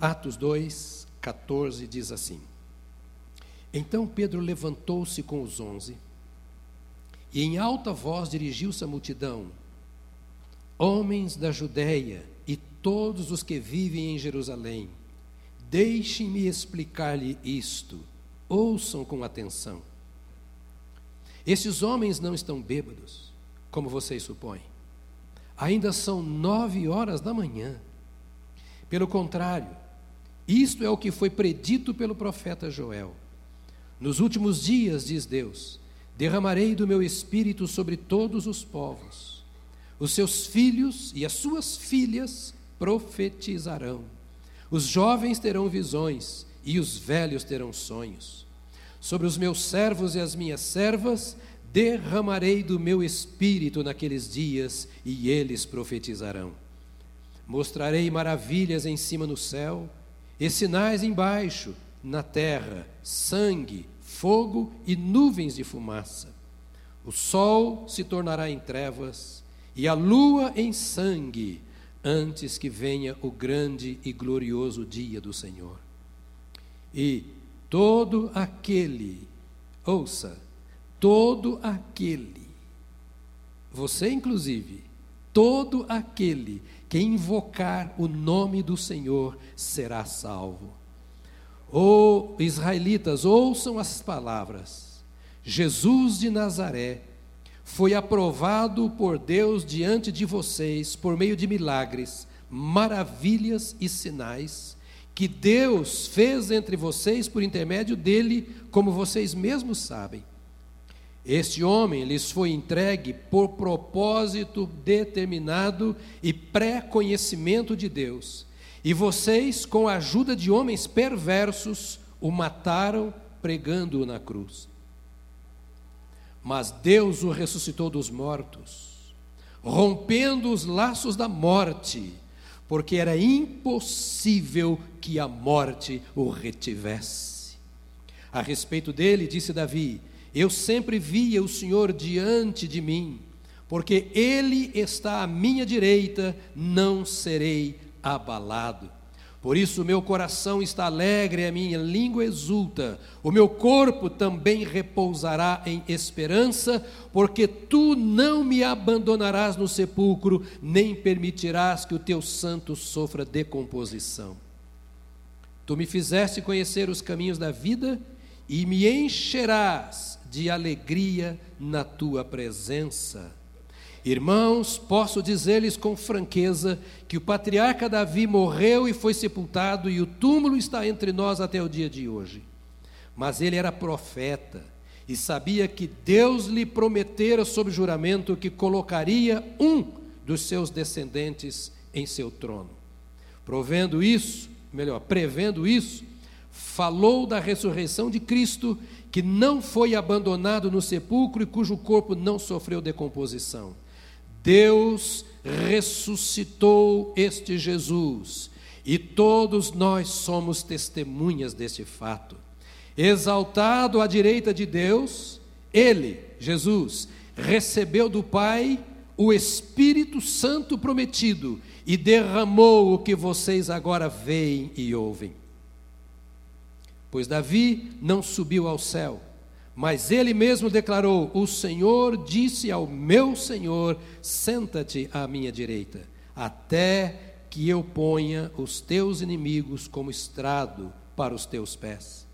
Atos 2, 14 diz assim: Então Pedro levantou-se com os onze e em alta voz dirigiu-se à multidão: Homens da Judéia e todos os que vivem em Jerusalém, deixem-me explicar-lhe isto, ouçam com atenção. Estes homens não estão bêbados, como vocês supõem. Ainda são nove horas da manhã. Pelo contrário, isto é o que foi predito pelo profeta Joel. Nos últimos dias, diz Deus, derramarei do meu espírito sobre todos os povos. Os seus filhos e as suas filhas profetizarão. Os jovens terão visões e os velhos terão sonhos. Sobre os meus servos e as minhas servas derramarei do meu espírito naqueles dias e eles profetizarão. Mostrarei maravilhas em cima no céu e sinais embaixo, na terra, sangue, fogo e nuvens de fumaça. O sol se tornará em trevas e a lua em sangue, antes que venha o grande e glorioso dia do Senhor. E todo aquele, ouça, todo aquele, você inclusive, todo aquele que invocar o nome do Senhor será salvo. Oh, israelitas, ouçam as palavras. Jesus de Nazaré foi aprovado por Deus diante de vocês por meio de milagres, maravilhas e sinais que Deus fez entre vocês por intermédio dele, como vocês mesmos sabem. Este homem lhes foi entregue por propósito determinado e pré-conhecimento de Deus e vocês, com a ajuda de homens perversos, o mataram pregando-o na cruz. Mas Deus o ressuscitou dos mortos, rompendo os laços da morte, porque era impossível que a morte o retivesse. A respeito dele, disse Davi: Eu sempre via o Senhor diante de mim, porque ele está à minha direita, não serei abalado. Por isso, o meu coração está alegre, a minha língua exulta, o meu corpo também repousará em esperança, porque tu não me abandonarás no sepulcro, nem permitirás que o teu santo sofra decomposição. Tu me fizeste conhecer os caminhos da vida e me encherás de alegria na tua presença. Irmãos, posso dizer-lhes com franqueza que o patriarca Davi morreu e foi sepultado, e o túmulo está entre nós até o dia de hoje. Mas ele era profeta e sabia que Deus lhe prometera sob juramento que colocaria um dos seus descendentes em seu trono. Provendo isso, melhor, prevendo isso, falou da ressurreição de Cristo, que não foi abandonado no sepulcro e cujo corpo não sofreu decomposição. Deus ressuscitou este Jesus e todos nós somos testemunhas deste fato. Exaltado à direita de Deus, ele, Jesus, recebeu do Pai o Espírito Santo prometido e derramou o que vocês agora veem e ouvem. Pois Davi não subiu ao céu mas ele mesmo declarou: O Senhor disse ao meu Senhor: Senta-te à minha direita, até que eu ponha os teus inimigos como estrado para os teus pés.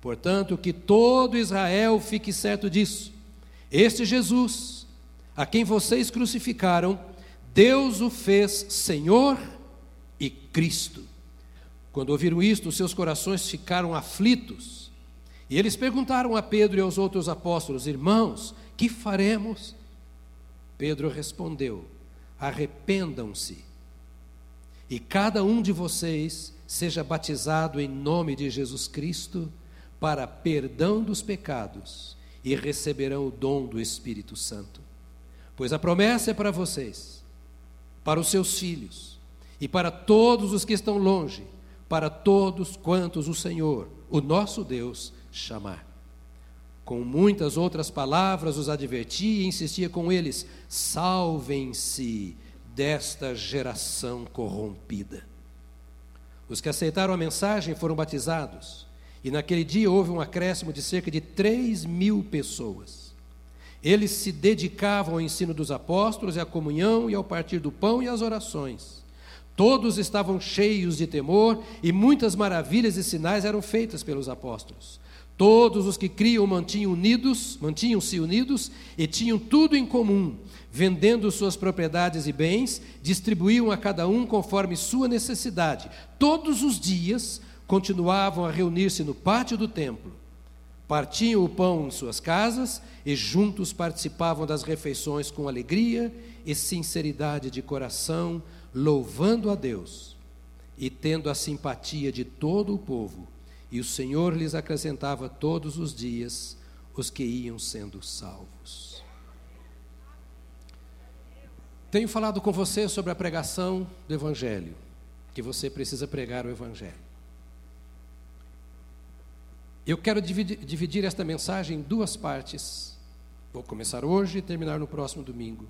Portanto, que todo Israel fique certo disso. Este Jesus, a quem vocês crucificaram, Deus o fez Senhor e Cristo. Quando ouviram isto, seus corações ficaram aflitos e eles perguntaram a Pedro e aos outros apóstolos: Irmãos, que faremos? Pedro respondeu: Arrependam-se, e cada um de vocês seja batizado em nome de Jesus Cristo para perdão dos pecados, e receberão o dom do Espírito Santo. Pois a promessa é para vocês, para os seus filhos e para todos os que estão longe, para todos quantos o Senhor, o nosso Deus, chamar. Com muitas outras palavras os advertia e insistia com eles: salvem-se desta geração corrompida. Os que aceitaram a mensagem foram batizados, e naquele dia houve um acréscimo de cerca de 3 mil pessoas. Eles se dedicavam ao ensino dos apóstolos, e à comunhão, e ao partir do pão e às orações. Todos estavam cheios de temor, e muitas maravilhas e sinais eram feitas pelos apóstolos. Todos os que criam mantinham unidos, mantinham-se unidos e tinham tudo em comum, vendendo suas propriedades e bens, distribuíam a cada um conforme sua necessidade. Todos os dias continuavam a reunir-se no pátio do templo. Partiam o pão em suas casas e juntos participavam das refeições com alegria e sinceridade de coração, louvando a Deus e tendo a simpatia de todo o povo e o Senhor lhes acrescentava todos os dias os que iam sendo salvos. Tenho falado com você sobre a pregação do Evangelho, que você precisa pregar o Evangelho. Eu quero dividir, dividir esta mensagem em duas partes. Vou começar hoje e terminar no próximo domingo,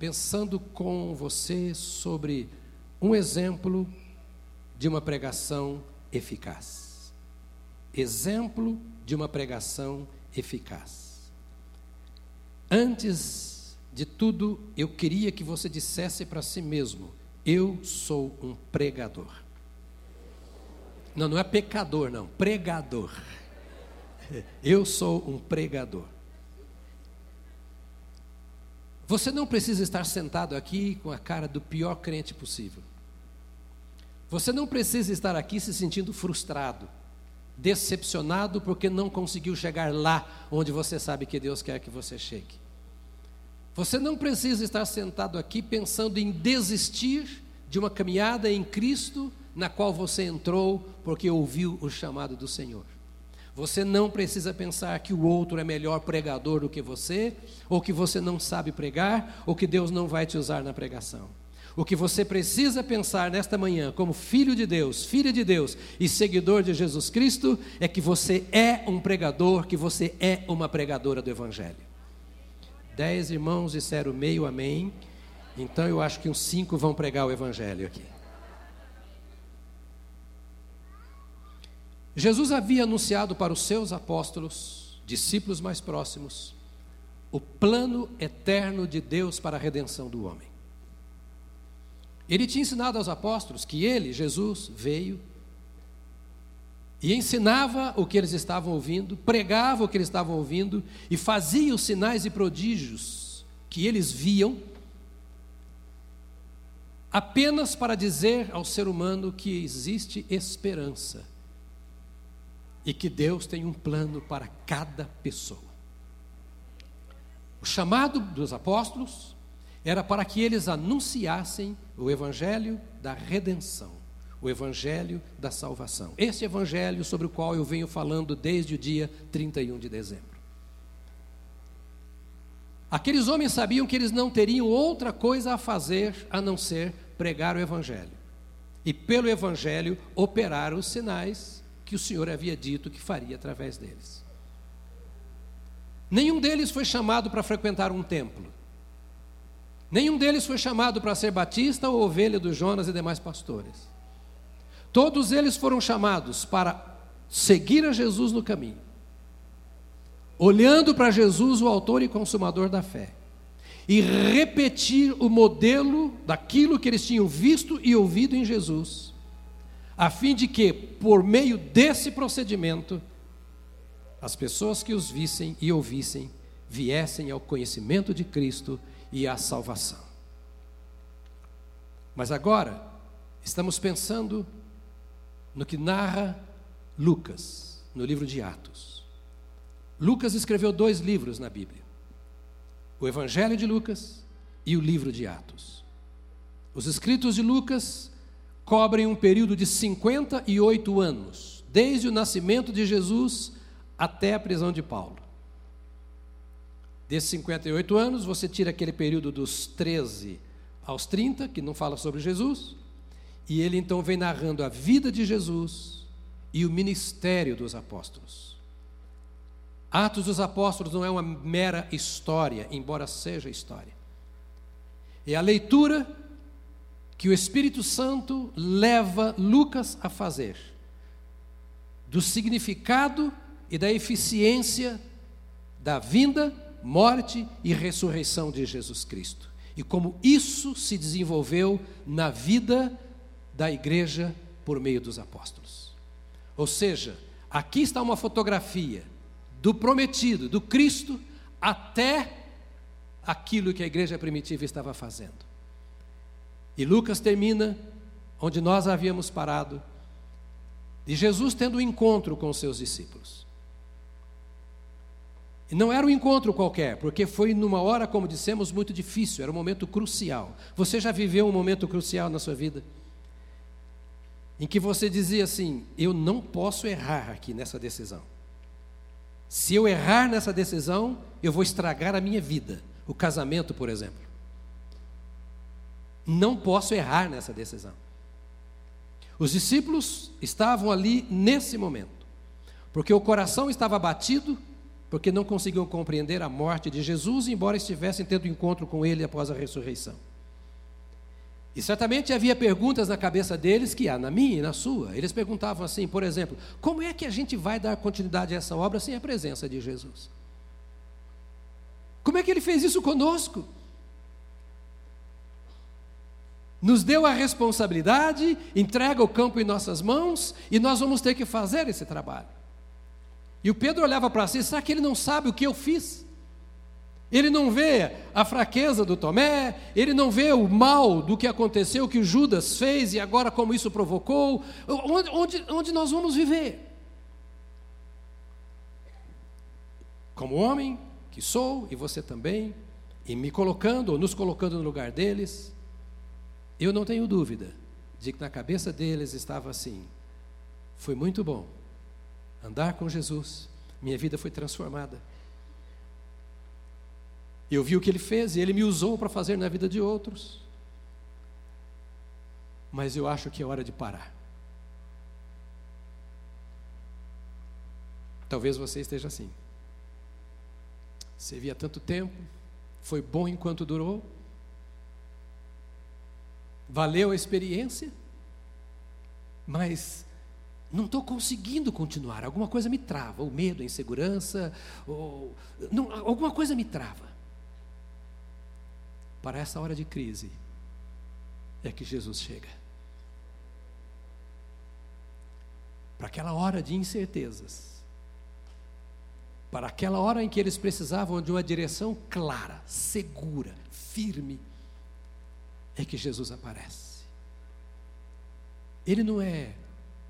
pensando com você sobre um exemplo de uma pregação eficaz exemplo de uma pregação eficaz. Antes de tudo, eu queria que você dissesse para si mesmo: Eu sou um pregador. Não, não é pecador, não, pregador. Eu sou um pregador. Você não precisa estar sentado aqui com a cara do pior crente possível. Você não precisa estar aqui se sentindo frustrado decepcionado porque não conseguiu chegar lá onde você sabe que Deus quer que você chegue. Você não precisa estar sentado aqui pensando em desistir de uma caminhada em Cristo na qual você entrou porque ouviu o chamado do Senhor. Você não precisa pensar que o outro é melhor pregador do que você, ou que você não sabe pregar, ou que Deus não vai te usar na pregação. O que você precisa pensar nesta manhã, como filho de Deus, filha de Deus e seguidor de Jesus Cristo, é que você é um pregador, que você é uma pregadora do Evangelho. Dez irmãos disseram meio amém, então eu acho que uns cinco vão pregar o Evangelho aqui. Jesus havia anunciado para os seus apóstolos, discípulos mais próximos, o plano eterno de Deus para a redenção do homem. Ele tinha ensinado aos apóstolos que ele, Jesus, veio e ensinava o que eles estavam ouvindo, pregava o que eles estavam ouvindo e fazia os sinais e prodígios que eles viam, apenas para dizer ao ser humano que existe esperança e que Deus tem um plano para cada pessoa. O chamado dos apóstolos era para que eles anunciassem o evangelho da redenção, o evangelho da salvação. Esse evangelho sobre o qual eu venho falando desde o dia 31 de dezembro. Aqueles homens sabiam que eles não teriam outra coisa a fazer a não ser pregar o evangelho. E pelo evangelho operar os sinais que o Senhor havia dito que faria através deles. Nenhum deles foi chamado para frequentar um templo. Nenhum deles foi chamado para ser batista ou ovelha do Jonas e demais pastores. Todos eles foram chamados para seguir a Jesus no caminho, olhando para Jesus, o autor e consumador da fé, e repetir o modelo daquilo que eles tinham visto e ouvido em Jesus, a fim de que, por meio desse procedimento, as pessoas que os vissem e ouvissem viessem ao conhecimento de Cristo e a salvação. Mas agora, estamos pensando no que narra Lucas, no livro de Atos. Lucas escreveu dois livros na Bíblia: o Evangelho de Lucas e o livro de Atos. Os escritos de Lucas cobrem um período de 58 anos, desde o nascimento de Jesus até a prisão de Paulo. Desses 58 anos, você tira aquele período dos 13 aos 30, que não fala sobre Jesus, e ele então vem narrando a vida de Jesus e o ministério dos apóstolos. Atos dos Apóstolos não é uma mera história, embora seja história. É a leitura que o Espírito Santo leva Lucas a fazer, do significado e da eficiência da vinda, morte e ressurreição de Jesus Cristo. E como isso se desenvolveu na vida da igreja por meio dos apóstolos. Ou seja, aqui está uma fotografia do prometido, do Cristo, até aquilo que a igreja primitiva estava fazendo. E Lucas termina onde nós havíamos parado, de Jesus tendo um encontro com seus discípulos. E não era um encontro qualquer, porque foi numa hora, como dissemos, muito difícil, era um momento crucial. Você já viveu um momento crucial na sua vida? Em que você dizia assim: eu não posso errar aqui nessa decisão. Se eu errar nessa decisão, eu vou estragar a minha vida. O casamento, por exemplo. Não posso errar nessa decisão. Os discípulos estavam ali nesse momento, porque o coração estava batido, porque não conseguiam compreender a morte de Jesus, embora estivessem tendo encontro com ele após a ressurreição. E certamente havia perguntas na cabeça deles que há na minha e na sua. Eles perguntavam assim, por exemplo, como é que a gente vai dar continuidade a essa obra sem a presença de Jesus? Como é que ele fez isso conosco? Nos deu a responsabilidade, entrega o campo em nossas mãos e nós vamos ter que fazer esse trabalho. E o Pedro olhava para si, será que ele não sabe o que eu fiz? Ele não vê a fraqueza do Tomé, ele não vê o mal do que aconteceu, que o Judas fez e agora como isso provocou. Onde, onde, onde nós vamos viver? Como homem que sou, e você também, e me colocando, ou nos colocando no lugar deles, eu não tenho dúvida de que na cabeça deles estava assim: foi muito bom andar com Jesus, minha vida foi transformada. Eu vi o que ele fez e ele me usou para fazer na vida de outros. Mas eu acho que é hora de parar. Talvez você esteja assim. Você via tanto tempo, foi bom enquanto durou, valeu a experiência, mas não estou conseguindo continuar. Alguma coisa me trava, o medo, a insegurança, ou, não, alguma coisa me trava para essa hora de crise é que Jesus chega. Para aquela hora de incertezas, para aquela hora em que eles precisavam de uma direção clara, segura, firme, é que Jesus aparece. Ele não é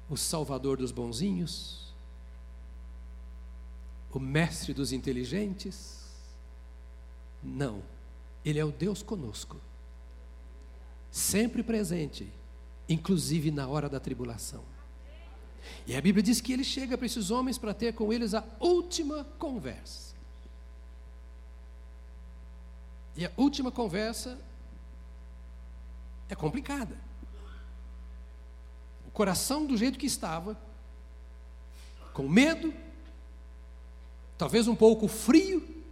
o salvador dos bonzinhos, o mestre dos inteligentes, não ele é o Deus conosco, sempre presente, inclusive na hora da tribulação. E a Bíblia diz que ele chega para esses homens para ter com eles a última conversa. E a última conversa é complicada. O coração do jeito que estava, com medo, talvez um pouco frio,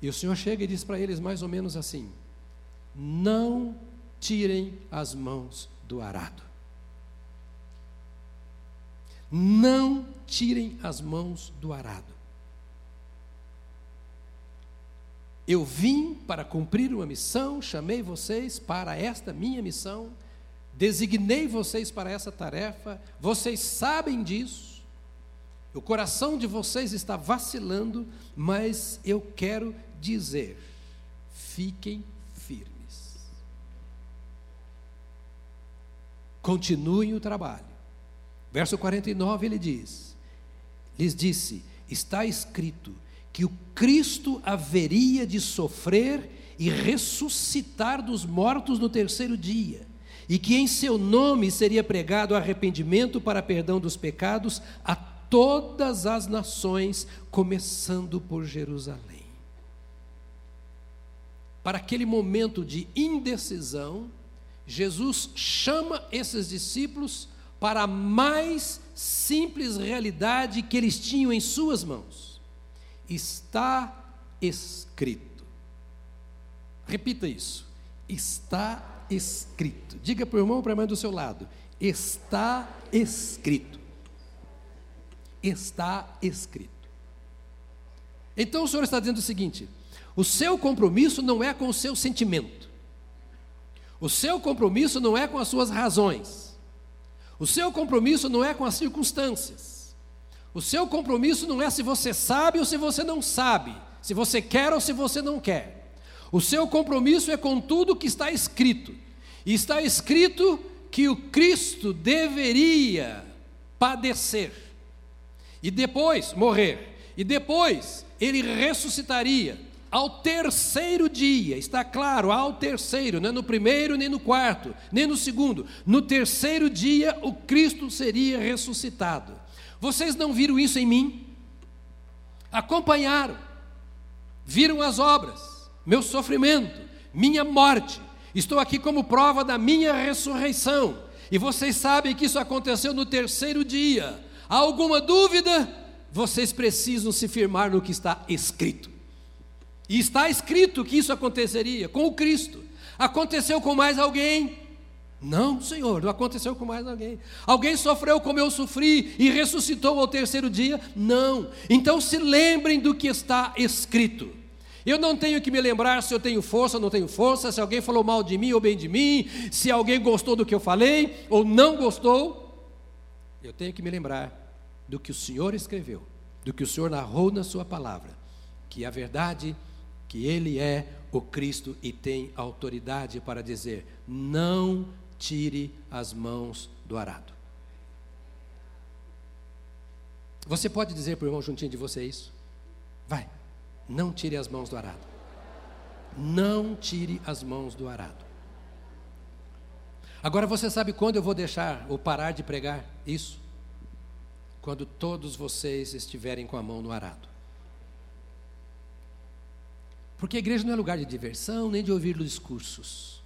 e o Senhor chega e diz para eles mais ou menos assim: Não tirem as mãos do arado. Não tirem as mãos do arado. Eu vim para cumprir uma missão, chamei vocês para esta minha missão, designei vocês para essa tarefa, vocês sabem disso. O coração de vocês está vacilando, mas eu quero dizer: fiquem firmes. Continuem o trabalho. Verso 49 ele diz: lhes disse: está escrito que o Cristo haveria de sofrer e ressuscitar dos mortos no terceiro dia, e que em seu nome seria pregado arrependimento para perdão dos pecados a todas as nações, começando por Jerusalém. Para aquele momento de indecisão, Jesus chama esses discípulos para a mais simples realidade que eles tinham em suas mãos. Está escrito. Repita isso. Está escrito. Diga para o irmão ou para a mãe do seu lado: está escrito. Está escrito. Então o Senhor está dizendo o seguinte: o seu compromisso não é com o seu sentimento, o seu compromisso não é com as suas razões, o seu compromisso não é com as circunstâncias, o seu compromisso não é se você sabe ou se você não sabe, se você quer ou se você não quer. O seu compromisso é com tudo que está escrito. E está escrito que o Cristo deveria padecer e depois morrer, e depois ele ressuscitaria ao terceiro dia, está claro, ao terceiro, não é no primeiro, nem no quarto, nem no segundo, no terceiro dia o Cristo seria ressuscitado. Vocês não viram isso em mim? Acompanharam, viram as obras, meu sofrimento, minha morte. Estou aqui como prova da minha ressurreição. E vocês sabem que isso aconteceu no terceiro dia. Há alguma dúvida? Vocês precisam se firmar no que está escrito. E está escrito que isso aconteceria com o Cristo. Aconteceu com mais alguém? Não, Senhor, não aconteceu com mais alguém. Alguém sofreu como eu sofri e ressuscitou ao terceiro dia? Não. Então se lembrem do que está escrito. Eu não tenho que me lembrar se eu tenho força ou não tenho força, se alguém falou mal de mim ou bem de mim, se alguém gostou do que eu falei ou não gostou. Eu tenho que me lembrar do que o Senhor escreveu, do que o Senhor narrou na Sua palavra, que a verdade, que Ele é o Cristo e tem autoridade para dizer: não tire as mãos do arado. Você pode dizer para o irmão juntinho de você isso? Vai. Não tire as mãos do arado. Não tire as mãos do arado. Agora você sabe quando eu vou deixar ou parar de pregar isso? Quando todos vocês estiverem com a mão no arado. Porque a igreja não é lugar de diversão, nem de ouvir discursos,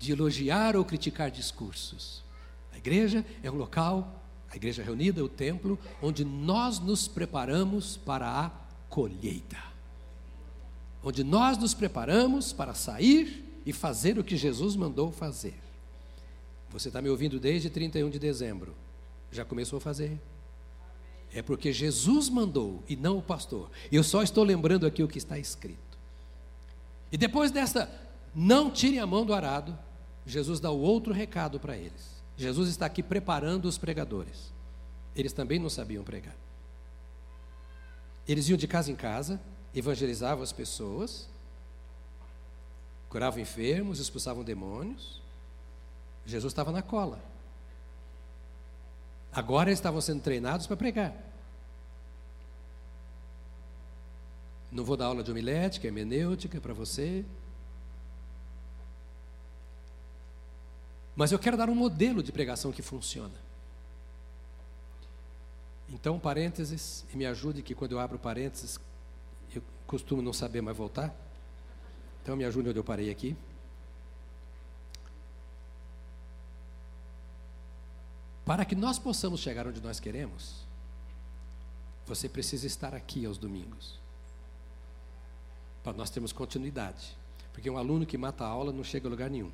de elogiar ou criticar discursos. A igreja é um local, a igreja reunida, o templo, onde nós nos preparamos para a colheita, onde nós nos preparamos para sair e fazer o que Jesus mandou fazer. Você está me ouvindo desde 31 de dezembro, já começou a fazer. É porque Jesus mandou e não o pastor. Eu só estou lembrando aqui o que está escrito. E depois desta, não tire a mão do arado, Jesus dá o outro recado para eles. Jesus está aqui preparando os pregadores. Eles também não sabiam pregar. Eles iam de casa em casa, evangelizavam as pessoas, curavam enfermos, expulsavam demônios. Jesus estava na cola. Agora eles estavam sendo treinados para pregar. Não vou dar aula de homilética, hermenêutica para você. Mas eu quero dar um modelo de pregação que funciona. Então, parênteses, e me ajude que quando eu abro parênteses, eu costumo não saber mais voltar. Então, me ajude onde eu parei aqui. Para que nós possamos chegar onde nós queremos, você precisa estar aqui aos domingos. Para nós termos continuidade. Porque um aluno que mata a aula não chega a lugar nenhum.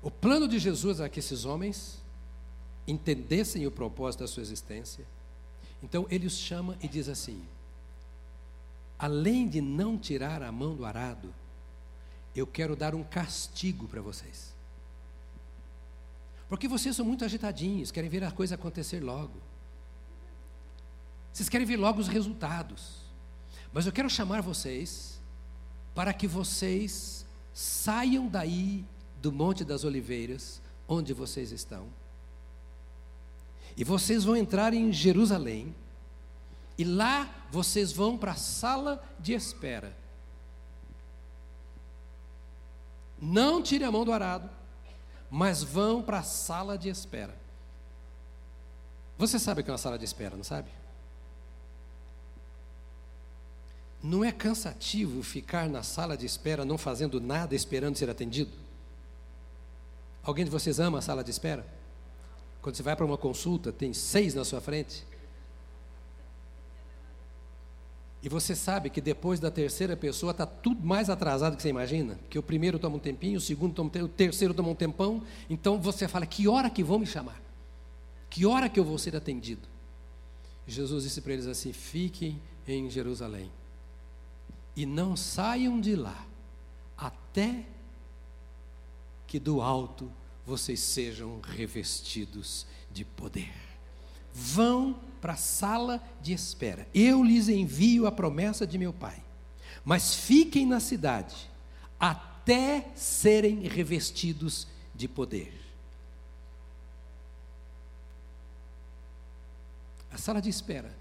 O plano de Jesus é que esses homens entendessem o propósito da sua existência. Então ele os chama e diz assim: além de não tirar a mão do arado, eu quero dar um castigo para vocês. Porque vocês são muito agitadinhos, querem ver a coisa acontecer logo. Vocês querem ver logo os resultados. Mas eu quero chamar vocês para que vocês saiam daí do Monte das Oliveiras, onde vocês estão. E vocês vão entrar em Jerusalém, e lá vocês vão para a sala de espera. Não tire a mão do arado, mas vão para a sala de espera. Você sabe o que é uma sala de espera, não sabe? Não é cansativo ficar na sala de espera não fazendo nada esperando ser atendido? Alguém de vocês ama a sala de espera? Quando você vai para uma consulta, tem seis na sua frente. E você sabe que depois da terceira pessoa está tudo mais atrasado que você imagina. Que o primeiro toma um tempinho, o segundo toma um tempinho, o terceiro toma um tempão. Então você fala: que hora que vão me chamar? Que hora que eu vou ser atendido? Jesus disse para eles assim: fiquem em Jerusalém e não saiam de lá até que do alto vocês sejam revestidos de poder. Vão para a sala de espera. Eu lhes envio a promessa de meu Pai. Mas fiquem na cidade até serem revestidos de poder. A sala de espera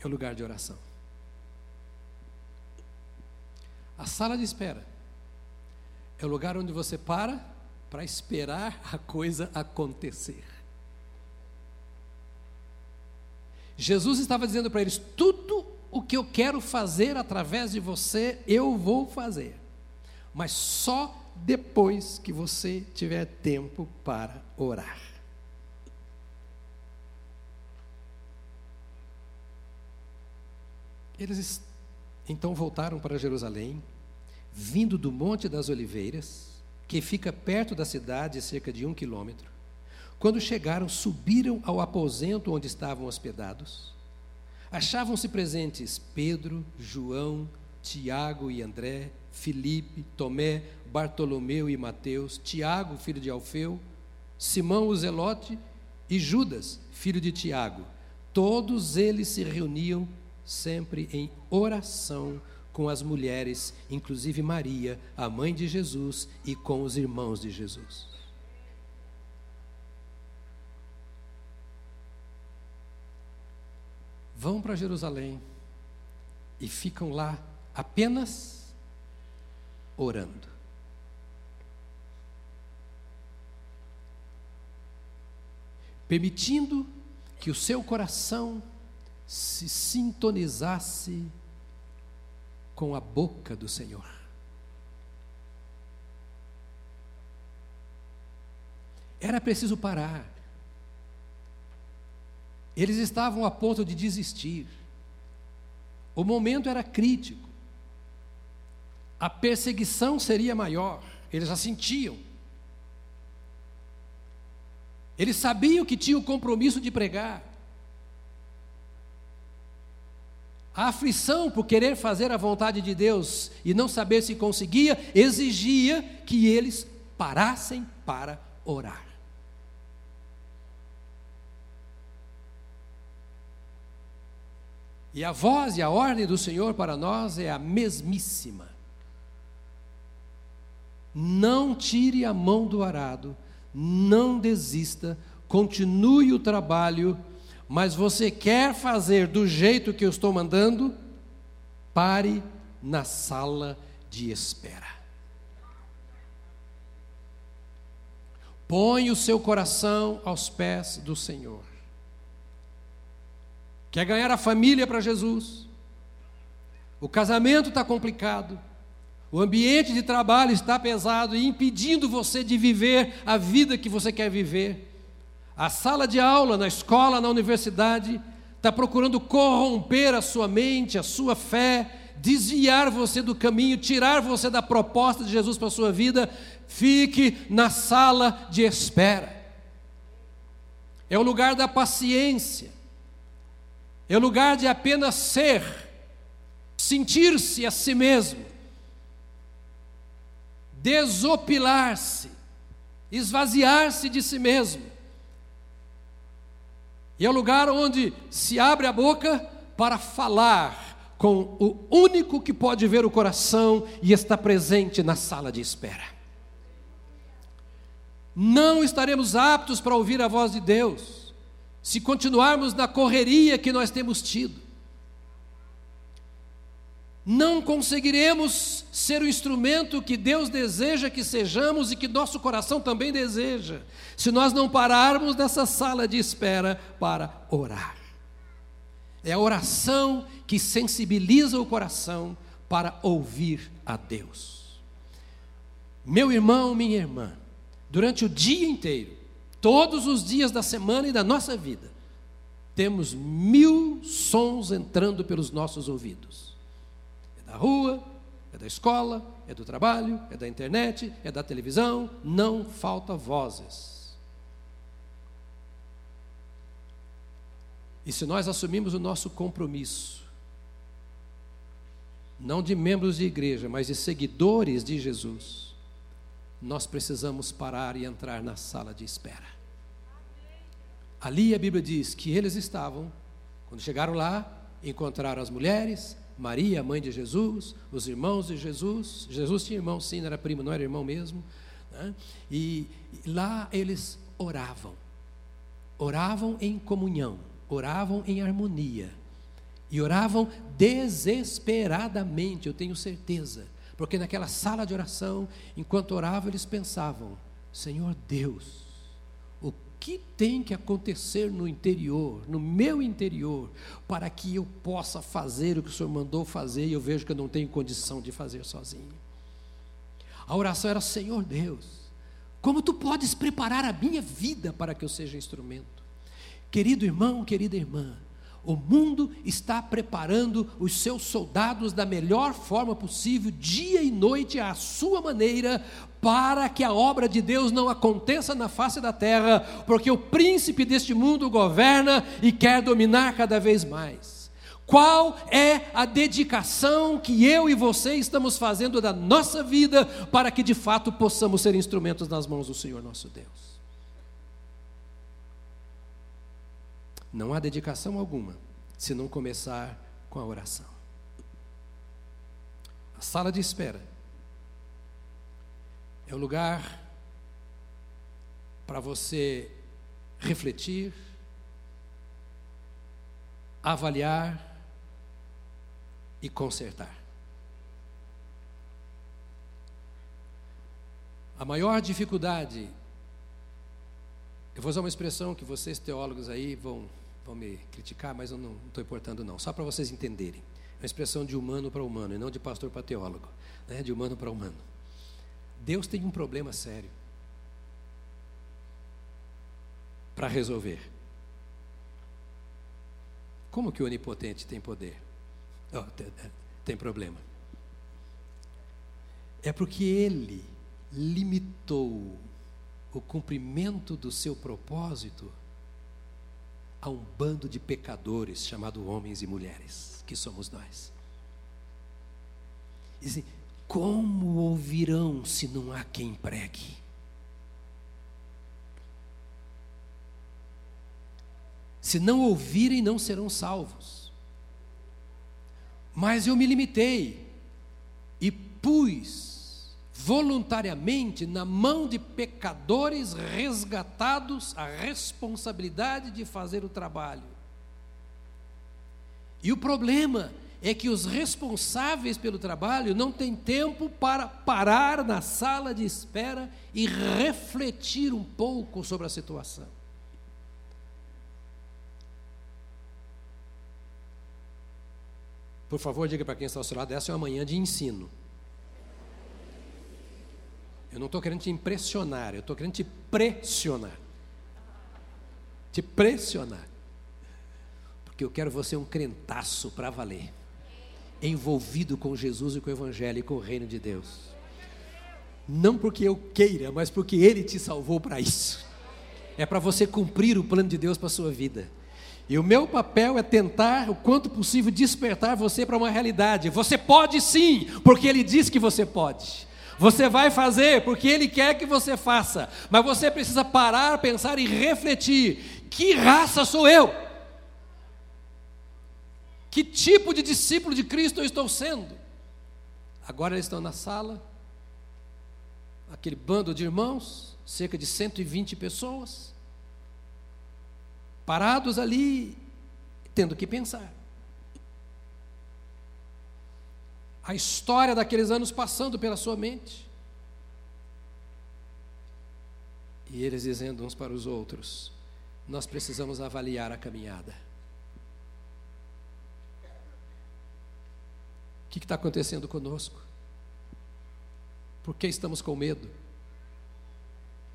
é o lugar de oração. A sala de espera é o lugar onde você para para esperar a coisa acontecer. Jesus estava dizendo para eles: tudo o que eu quero fazer através de você, eu vou fazer, mas só depois que você tiver tempo para orar. Eles então voltaram para Jerusalém, vindo do Monte das Oliveiras, que fica perto da cidade, cerca de um quilômetro. Quando chegaram, subiram ao aposento onde estavam hospedados. Achavam-se presentes Pedro, João, Tiago e André, Filipe, Tomé, Bartolomeu e Mateus, Tiago, filho de Alfeu, Simão o Zelote e Judas, filho de Tiago. Todos eles se reuniam sempre em oração com as mulheres, inclusive Maria, a mãe de Jesus, e com os irmãos de Jesus. Vão para Jerusalém e ficam lá apenas orando. Permitindo que o seu coração se sintonizasse com a boca do Senhor. Era preciso parar. Eles estavam a ponto de desistir. O momento era crítico. A perseguição seria maior. Eles já sentiam. Eles sabiam que tinham o compromisso de pregar. A aflição por querer fazer a vontade de Deus e não saber se conseguia, exigia que eles parassem para orar. E a voz e a ordem do Senhor para nós é a mesmíssima. Não tire a mão do arado, não desista, continue o trabalho mas você quer fazer do jeito que eu estou mandando, pare na sala de espera. Põe o seu coração aos pés do Senhor. Quer ganhar a família para Jesus? O casamento está complicado. O ambiente de trabalho está pesado e impedindo você de viver a vida que você quer viver. A sala de aula, na escola, na universidade, está procurando corromper a sua mente, a sua fé, desviar você do caminho, tirar você da proposta de Jesus para a sua vida. Fique na sala de espera. É o lugar da paciência, é o lugar de apenas ser, sentir-se a si mesmo, desopilar-se, esvaziar-se de si mesmo e é o lugar onde se abre a boca para falar com o único que pode ver o coração e está presente na sala de espera. Não estaremos aptos para ouvir a voz de Deus se continuarmos na correria que nós temos tido não conseguiremos ser o instrumento que Deus deseja que sejamos e que nosso coração também deseja, se nós não pararmos nessa sala de espera para orar. É a oração que sensibiliza o coração para ouvir a Deus. Meu irmão, minha irmã, durante o dia inteiro, todos os dias da semana e da nossa vida, temos mil sons entrando pelos nossos ouvidos. Da rua, é da escola, é do trabalho, é da internet, é da televisão, não falta vozes. E se nós assumimos o nosso compromisso, não de membros de igreja, mas de seguidores de Jesus, nós precisamos parar e entrar na sala de espera. Ali a Bíblia diz que eles estavam, quando chegaram lá, encontraram as mulheres, Maria, mãe de Jesus, os irmãos de Jesus. Jesus tinha irmão, sim, não era primo, não era irmão mesmo. Né? E, lá eles oravam, oravam em comunhão, oravam em harmonia e oravam desesperadamente, eu tenho certeza, porque naquela sala de oração, enquanto oravam, eles pensavam: Senhor Deus, que tem que acontecer no interior, no meu interior, para que eu possa fazer o que o Senhor mandou fazer e eu vejo que eu não tenho condição de fazer sozinho? A oração era: Senhor Deus, como tu podes preparar a minha vida para que eu seja instrumento? Querido irmão, querida irmã, o mundo está preparando os seus soldados da melhor forma possível, dia e noite, à sua maneira, para que a obra de Deus não aconteça na face da terra, porque o príncipe deste mundo governa e quer dominar cada vez mais. Qual é a dedicação que eu e você estamos fazendo da nossa vida para que de fato possamos ser instrumentos nas mãos do Senhor nosso Deus? Não há dedicação alguma se não começar com a oração. A sala de espera é o lugar para você refletir, avaliar e consertar. A maior dificuldade, eu vou usar uma expressão que vocês teólogos aí vão vão me criticar, mas eu não estou importando não. Só para vocês entenderem. É uma expressão de humano para humano, e não de pastor para teólogo. Né? De humano para humano. Deus tem um problema sério para resolver. Como que o onipotente tem poder? Oh, tem, tem problema. É porque ele limitou o cumprimento do seu propósito a um bando de pecadores chamado homens e mulheres, que somos nós. Dizem, como ouvirão se não há quem pregue? Se não ouvirem, não serão salvos. Mas eu me limitei e pus voluntariamente na mão de pecadores resgatados a responsabilidade de fazer o trabalho. E o problema é que os responsáveis pelo trabalho não têm tempo para parar na sala de espera e refletir um pouco sobre a situação. Por favor, diga para quem está ao seu lado: essa é uma manhã de ensino. Eu não estou querendo te impressionar, eu estou querendo te pressionar. Te pressionar. Porque eu quero você um crentaço para valer. Envolvido com Jesus e com o Evangelho e com o reino de Deus. Não porque eu queira, mas porque Ele te salvou para isso. É para você cumprir o plano de Deus para a sua vida. E o meu papel é tentar, o quanto possível, despertar você para uma realidade. Você pode sim, porque Ele diz que você pode. Você vai fazer porque Ele quer que você faça, mas você precisa parar, pensar e refletir: que raça sou eu? Que tipo de discípulo de Cristo eu estou sendo? Agora eles estão na sala, aquele bando de irmãos, cerca de 120 pessoas, parados ali, tendo que pensar. A história daqueles anos passando pela sua mente. E eles dizendo uns para os outros: Nós precisamos avaliar a caminhada. O que está acontecendo conosco? Por que estamos com medo?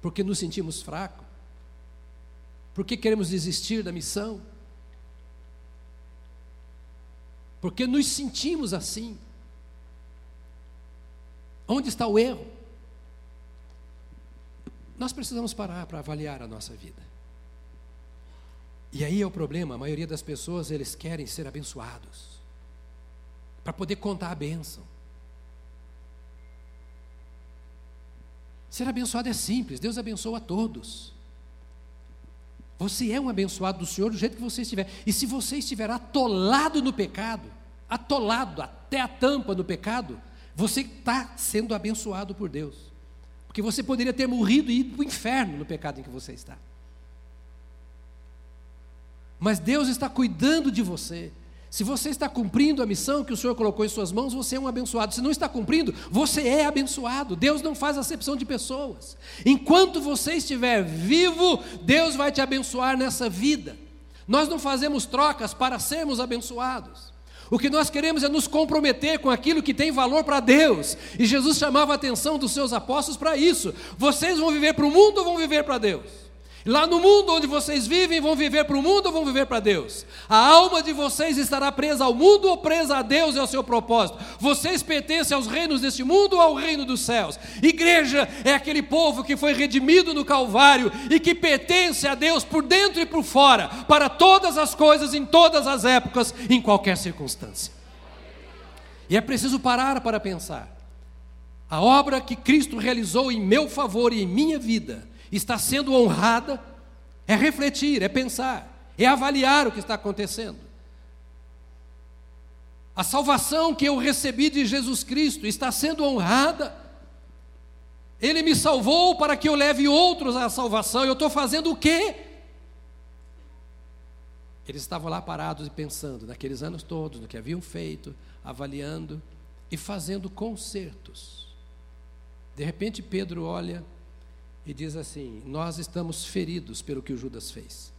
Porque nos sentimos fracos? Por que queremos desistir da missão? Porque nos sentimos assim. Onde está o erro? Nós precisamos parar para avaliar a nossa vida. E aí é o problema, a maioria das pessoas eles querem ser abençoados para poder contar a bênção. Ser abençoado é simples, Deus abençoa a todos. Você é um abençoado do Senhor do jeito que você estiver. E se você estiver atolado no pecado, atolado até a tampa no pecado, você está sendo abençoado por Deus. Porque você poderia ter morrido e ido para o inferno no pecado em que você está. Mas Deus está cuidando de você. Se você está cumprindo a missão que o Senhor colocou em suas mãos, você é um abençoado. Se não está cumprindo, você é abençoado. Deus não faz acepção de pessoas. Enquanto você estiver vivo, Deus vai te abençoar nessa vida. Nós não fazemos trocas para sermos abençoados. O que nós queremos é nos comprometer com aquilo que tem valor para Deus. E Jesus chamava a atenção dos seus apóstolos para isso. Vocês vão viver para o mundo ou vão viver para Deus? Lá no mundo onde vocês vivem, vão viver para o mundo ou vão viver para Deus? A alma de vocês estará presa ao mundo ou presa a Deus e ao seu propósito? Vocês pertencem aos reinos deste mundo ou ao reino dos céus? Igreja é aquele povo que foi redimido no Calvário e que pertence a Deus por dentro e por fora, para todas as coisas, em todas as épocas, em qualquer circunstância. E é preciso parar para pensar. A obra que Cristo realizou em meu favor e em minha vida está sendo honrada, é refletir, é pensar, é avaliar o que está acontecendo. A salvação que eu recebi de Jesus Cristo está sendo honrada. Ele me salvou para que eu leve outros à salvação. Eu estou fazendo o quê? Eles estavam lá parados e pensando, naqueles anos todos, no que haviam feito, avaliando e fazendo concertos. De repente, Pedro olha e diz assim: Nós estamos feridos pelo que o Judas fez.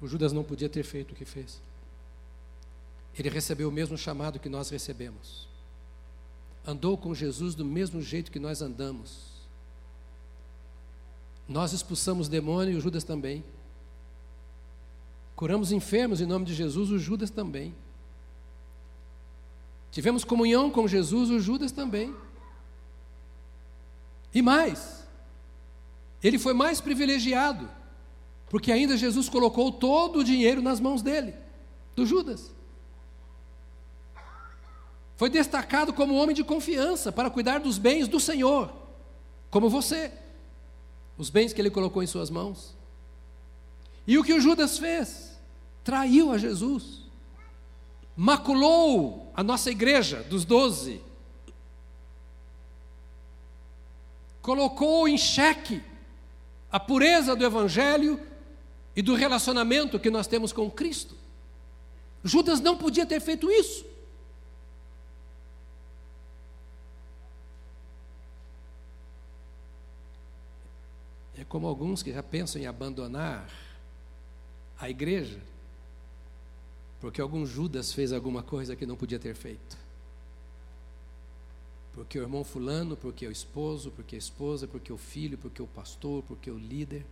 O Judas não podia ter feito o que fez. Ele recebeu o mesmo chamado que nós recebemos. Andou com Jesus do mesmo jeito que nós andamos. Nós expulsamos demônio e o Judas também. Curamos enfermos em nome de Jesus, o Judas também. Tivemos comunhão com Jesus, o Judas também. E mais, ele foi mais privilegiado, porque ainda Jesus colocou todo o dinheiro nas mãos dele, do Judas. Foi destacado como homem de confiança para cuidar dos bens do Senhor, como você, os bens que ele colocou em suas mãos. E o que o Judas fez? Traiu a Jesus, maculou a nossa igreja dos doze, colocou em xeque a pureza do Evangelho e do relacionamento que nós temos com Cristo. Judas não podia ter feito isso. É como alguns que já pensam em abandonar a igreja, porque algum Judas fez alguma coisa que não podia ter feito porque o irmão fulano, porque o esposo, porque a esposa, porque o filho, porque o pastor, porque o líder.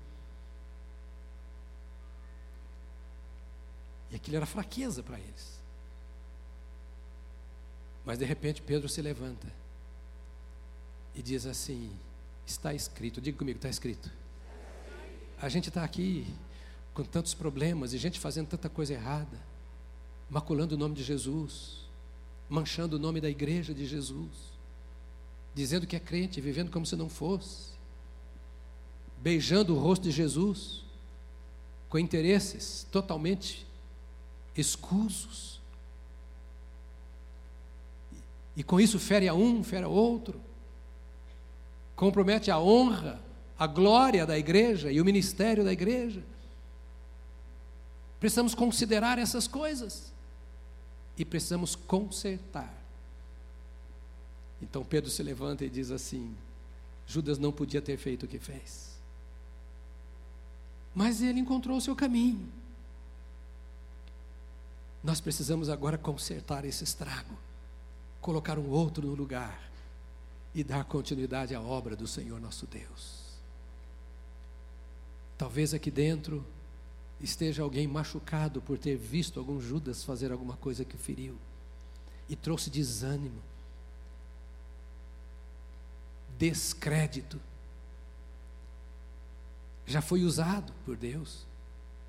E aquilo era fraqueza para eles. Mas de repente Pedro se levanta e diz assim: Está escrito, diga comigo, está escrito. A gente está aqui com tantos problemas e gente fazendo tanta coisa errada, maculando o nome de Jesus, manchando o nome da igreja de Jesus dizendo que é crente, vivendo como se não fosse, beijando o rosto de Jesus, com interesses totalmente escusos. E com isso fere a um, fere a outro, compromete a honra, a glória da igreja e o ministério da igreja. Precisamos considerar essas coisas e precisamos consertar. Então Pedro se levanta e diz assim: Judas não podia ter feito o que fez. Mas ele encontrou o seu caminho. Nós precisamos agora consertar esse estrago, colocar um outro no lugar e dar continuidade à obra do Senhor nosso Deus. Talvez aqui dentro esteja alguém machucado por ter visto algum Judas fazer alguma coisa que o feriu e trouxe desânimo, descrédito. Já foi usado por Deus,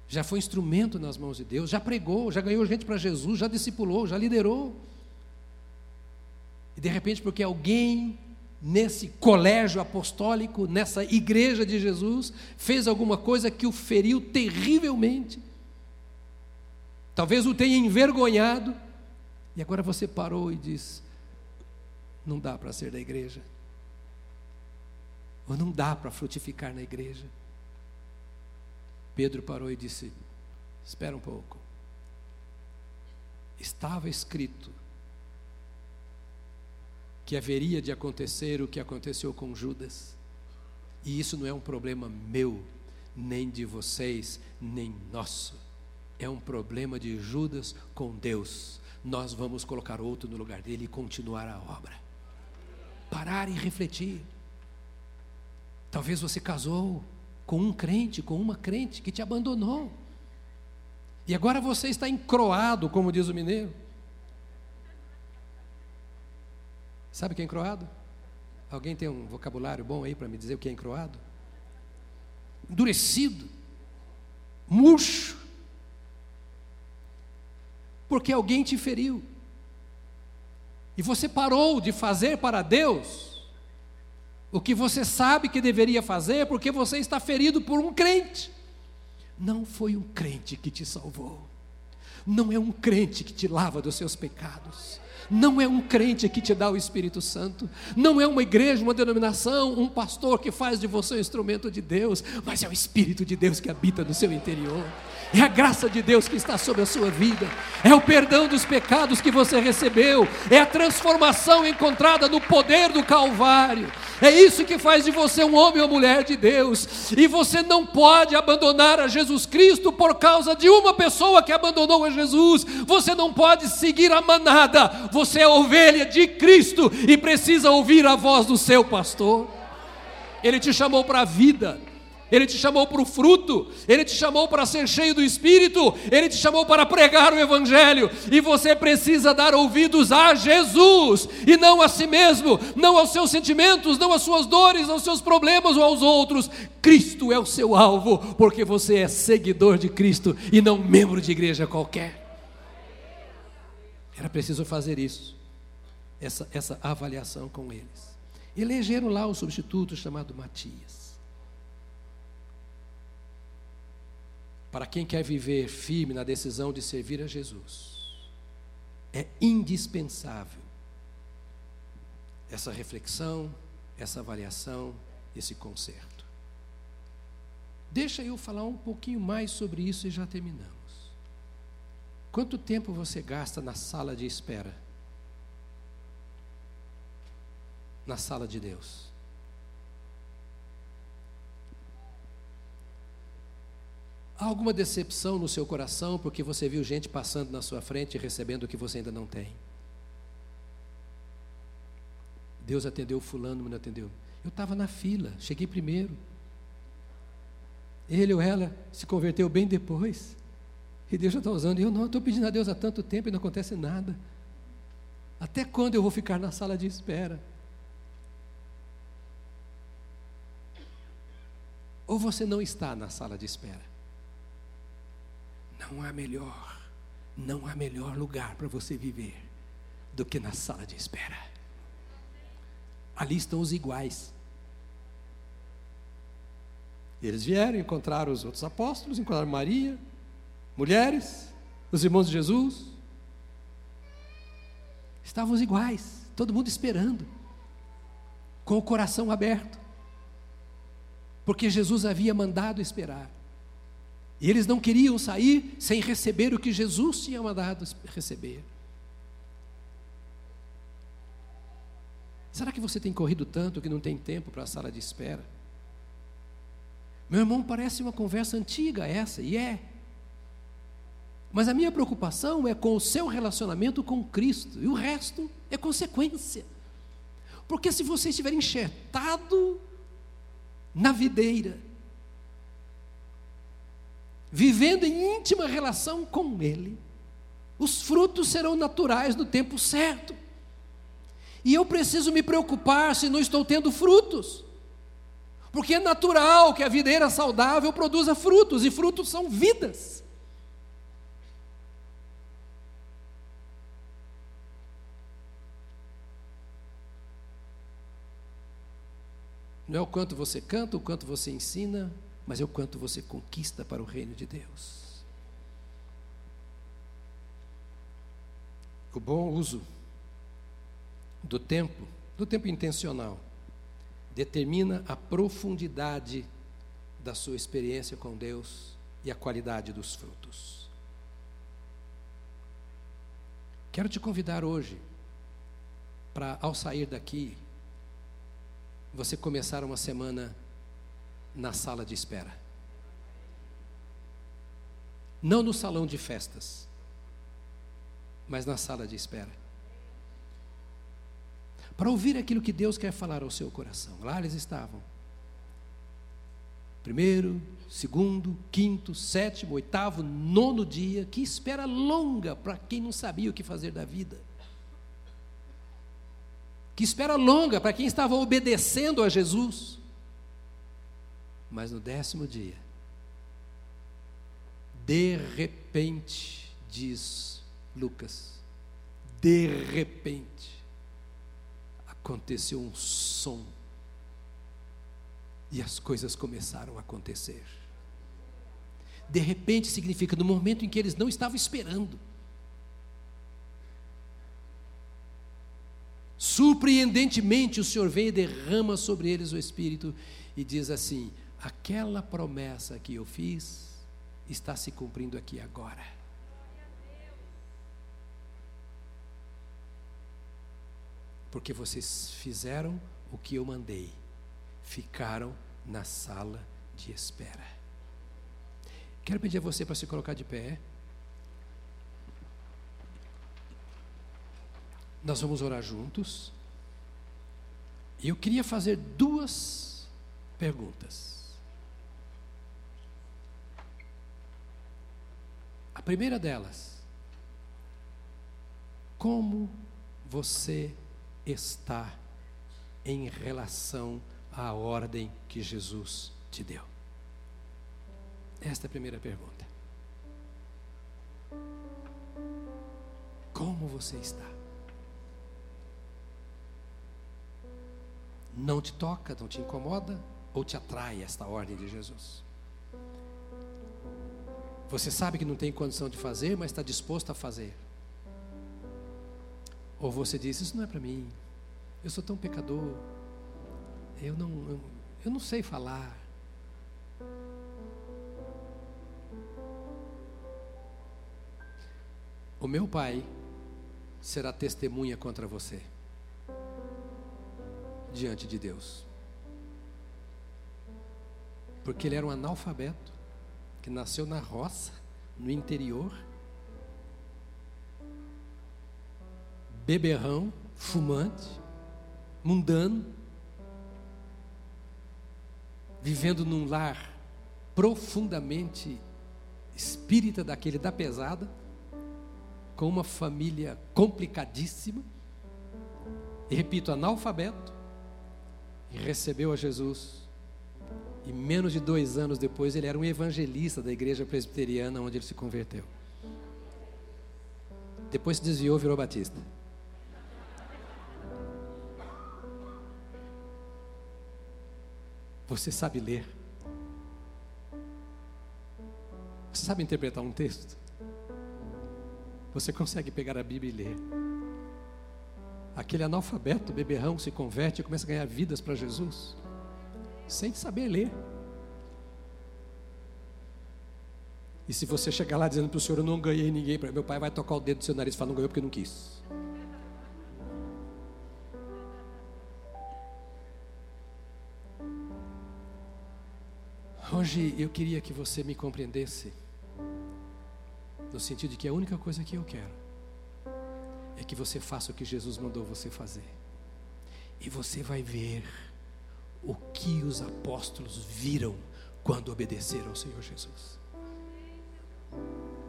já foi instrumento nas mãos de Deus, já pregou, já ganhou gente para Jesus, já discipulou, já liderou. E de repente, porque alguém nesse colégio apostólico, nessa igreja de Jesus, fez alguma coisa que o feriu terrivelmente. Talvez o tenha envergonhado. E agora você parou e diz: não dá para ser da igreja. Ou não dá para frutificar na igreja. Pedro parou e disse: Espera um pouco. Estava escrito que haveria de acontecer o que aconteceu com Judas. E isso não é um problema meu, nem de vocês, nem nosso. É um problema de Judas com Deus. Nós vamos colocar outro no lugar dele e continuar a obra. Parar e refletir. Talvez você casou com um crente, com uma crente que te abandonou. E agora você está encroado, como diz o mineiro. Sabe o que é encroado? Alguém tem um vocabulário bom aí para me dizer o que é encroado? Endurecido, murcho, porque alguém te feriu, e você parou de fazer para Deus o que você sabe que deveria fazer, porque você está ferido por um crente. Não foi um crente que te salvou, não é um crente que te lava dos seus pecados, não é um crente que te dá o Espírito Santo, não é uma igreja, uma denominação, um pastor que faz de você um instrumento de Deus, mas é o Espírito de Deus que habita no seu interior. É a graça de Deus que está sobre a sua vida, é o perdão dos pecados que você recebeu, é a transformação encontrada no poder do Calvário. É isso que faz de você um homem ou mulher de Deus. E você não pode abandonar a Jesus Cristo por causa de uma pessoa que abandonou a Jesus. Você não pode seguir a manada. Você é ovelha de Cristo e precisa ouvir a voz do seu pastor. Ele te chamou para a vida. Ele te chamou para o fruto, Ele te chamou para ser cheio do Espírito, Ele te chamou para pregar o Evangelho, e você precisa dar ouvidos a Jesus, e não a si mesmo, não aos seus sentimentos, não às suas dores, aos seus problemas ou aos outros. Cristo é o seu alvo, porque você é seguidor de Cristo e não membro de igreja qualquer. Era preciso fazer isso, essa, essa avaliação com eles. Elegeram lá o substituto chamado Matias. Para quem quer viver firme na decisão de servir a Jesus, é indispensável essa reflexão, essa avaliação, esse conserto. Deixa eu falar um pouquinho mais sobre isso e já terminamos. Quanto tempo você gasta na sala de espera? Na sala de Deus? Há alguma decepção no seu coração porque você viu gente passando na sua frente e recebendo o que você ainda não tem? Deus atendeu fulano, mas não atendeu. Eu estava na fila, cheguei primeiro. Ele ou ela se converteu bem depois. E Deus já está usando. E eu não estou pedindo a Deus há tanto tempo e não acontece nada. Até quando eu vou ficar na sala de espera? Ou você não está na sala de espera? Não há melhor, não há melhor lugar para você viver do que na sala de espera. Ali estão os iguais. Eles vieram, encontraram os outros apóstolos, encontraram Maria, mulheres, os irmãos de Jesus. Estavam os iguais, todo mundo esperando, com o coração aberto, porque Jesus havia mandado esperar. E eles não queriam sair sem receber o que Jesus tinha mandado receber. Será que você tem corrido tanto que não tem tempo para a sala de espera? Meu irmão, parece uma conversa antiga essa, e é. Mas a minha preocupação é com o seu relacionamento com Cristo, e o resto é consequência. Porque se você estiver enxertado na videira, vivendo em íntima relação com Ele, os frutos serão naturais no tempo certo. E eu preciso me preocupar se não estou tendo frutos. Porque é natural que a videira saudável produza frutos, e frutos são vidas. Não é o quanto você canta, o quanto você ensina, mas é o quanto você conquista para o reino de Deus. O bom uso do tempo, do tempo intencional, determina a profundidade da sua experiência com Deus e a qualidade dos frutos. Quero te convidar hoje para, ao sair daqui, você começar uma semana na sala de espera. Não no salão de festas, mas na sala de espera. Para ouvir aquilo que Deus quer falar ao seu coração. Lá eles estavam. Primeiro, segundo, quinto, sétimo, oitavo, nono dia. Que espera longa para quem não sabia o que fazer da vida que espera longa para quem estava obedecendo a Jesus. Mas no décimo dia, de repente, diz Lucas, de repente, aconteceu um som e as coisas começaram a acontecer. De repente significa no momento em que eles não estavam esperando. Surpreendentemente, o Senhor vem e derrama sobre eles o Espírito e diz assim: aquela promessa que eu fiz está se cumprindo aqui agora. Porque vocês fizeram o que eu mandei, ficaram na sala de espera. Quero pedir a você para se colocar de pé. Nós vamos orar juntos. E eu queria fazer duas perguntas. Primeira delas, como você está em relação à ordem que Jesus te deu? Esta é a primeira pergunta. Como você está? não te toca, não te incomoda ou te atrai esta ordem de Jesus? Você sabe que não tem condição de fazer, mas está disposto a fazer. Ou você diz: Isso não é para mim, eu sou tão pecador, eu não, eu, eu não sei falar. O meu pai será testemunha contra você diante de Deus. Porque ele era um analfabeto, que nasceu na roça, no interior, beberrão, fumante, mundano, vivendo num lar profundamente espírita daquele da pesada, com uma família complicadíssima, e repito, analfabeto, e recebeu a Jesus. E menos de dois anos depois, ele era um evangelista da igreja presbiteriana onde ele se converteu. Depois se desviou virou batista. Você sabe ler? Você sabe interpretar um texto? Você consegue pegar a Bíblia e ler? aquele analfabeto, beberrão, se converte e começa a ganhar vidas para Jesus, sem saber ler. E se você chegar lá dizendo para o Senhor, eu não ganhei ninguém, meu pai vai tocar o dedo do seu nariz e falar, não ganhou porque não quis. Hoje eu queria que você me compreendesse, no sentido de que a única coisa que eu quero é que você faça o que Jesus mandou você fazer. E você vai ver o que os apóstolos viram quando obedeceram ao Senhor Jesus.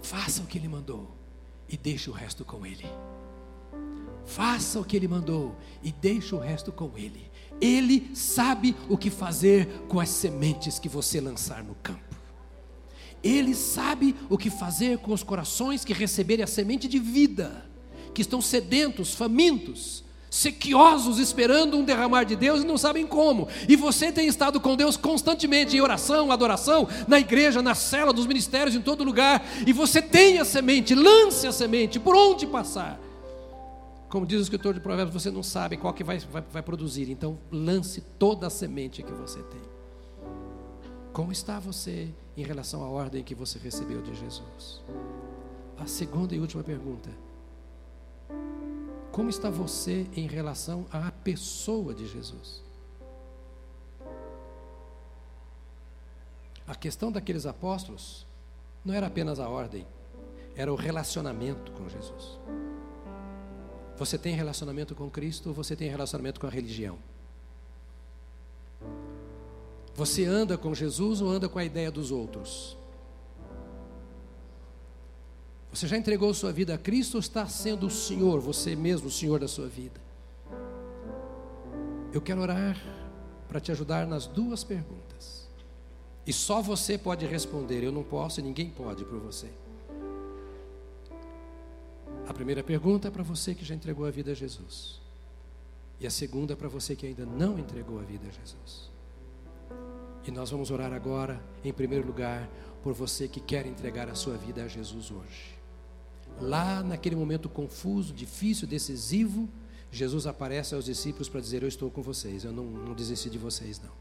Faça o que ele mandou e deixe o resto com ele. Faça o que ele mandou e deixe o resto com ele. Ele sabe o que fazer com as sementes que você lançar no campo. Ele sabe o que fazer com os corações que receberem a semente de vida, que estão sedentos, famintos, sequiosos, esperando um derramar de Deus e não sabem como. E você tem estado com Deus constantemente em oração, adoração, na igreja, na cela, dos ministérios, em todo lugar. E você tem a semente, lance a semente, por onde passar. Como diz o escritor de Provérbios, você não sabe qual que vai, vai, vai produzir, então lance toda a semente que você tem. Como está você em relação à ordem que você recebeu de Jesus? A segunda e última pergunta: Como está você em relação à pessoa de Jesus? A questão daqueles apóstolos não era apenas a ordem, era o relacionamento com Jesus. Você tem relacionamento com Cristo ou você tem relacionamento com a religião? Você anda com Jesus ou anda com a ideia dos outros? Você já entregou sua vida a Cristo ou está sendo o Senhor, você mesmo, o Senhor da sua vida? Eu quero orar para te ajudar nas duas perguntas. E só você pode responder, eu não posso e ninguém pode por você. A primeira pergunta é para você que já entregou a vida a Jesus. E a segunda é para você que ainda não entregou a vida a Jesus. E nós vamos orar agora, em primeiro lugar, por você que quer entregar a sua vida a Jesus hoje. Lá naquele momento confuso, difícil, decisivo, Jesus aparece aos discípulos para dizer: Eu estou com vocês, eu não, não desisti de vocês, não.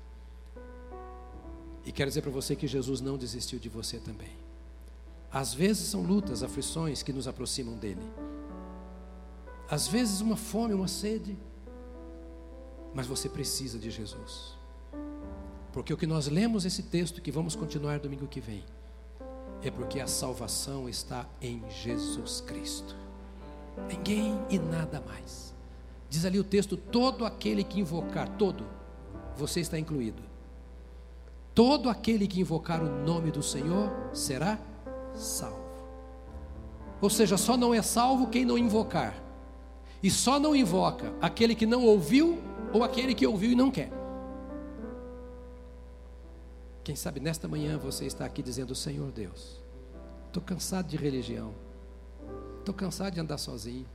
E quero dizer para você que Jesus não desistiu de você também. Às vezes são lutas, aflições que nos aproximam dele. Às vezes uma fome, uma sede. Mas você precisa de Jesus. Porque o que nós lemos esse texto que vamos continuar domingo que vem é porque a salvação está em Jesus Cristo. Ninguém e nada mais. Diz ali o texto: todo aquele que invocar, todo, você está incluído. Todo aquele que invocar o nome do Senhor será salvo. Ou seja, só não é salvo quem não invocar. E só não invoca aquele que não ouviu ou aquele que ouviu e não quer. Quem sabe nesta manhã você está aqui dizendo: Senhor Deus, estou cansado de religião, estou cansado de andar sozinho.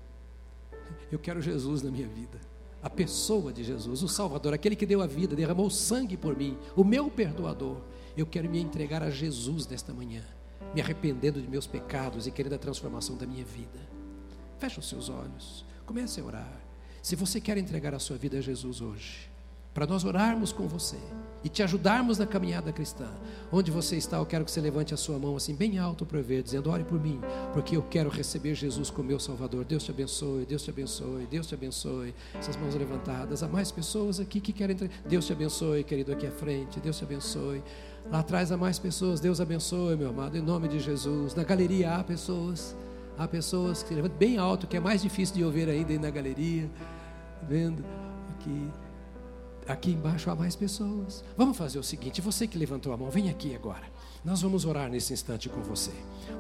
Eu quero Jesus na minha vida, a pessoa de Jesus, o Salvador, aquele que deu a vida, derramou sangue por mim, o meu perdoador. Eu quero me entregar a Jesus nesta manhã me arrependendo de meus pecados e querendo a transformação da minha vida. Feche os seus olhos, comece a orar. Se você quer entregar a sua vida a Jesus hoje, para nós orarmos com você e te ajudarmos na caminhada cristã. Onde você está, eu quero que você levante a sua mão assim bem alto para eu ver, dizendo: "Ore por mim, porque eu quero receber Jesus como meu Salvador". Deus te abençoe, Deus te abençoe, Deus te abençoe. Essas mãos levantadas, há mais pessoas aqui que querem Deus te abençoe, querido aqui à frente. Deus te abençoe. Lá atrás há mais pessoas. Deus abençoe, meu amado, em nome de Jesus. Na galeria há pessoas. Há pessoas que levantam bem alto, que é mais difícil de ouvir ainda aí na galeria. Vendo aqui. Aqui embaixo há mais pessoas. Vamos fazer o seguinte: você que levantou a mão, vem aqui agora. Nós vamos orar nesse instante com você.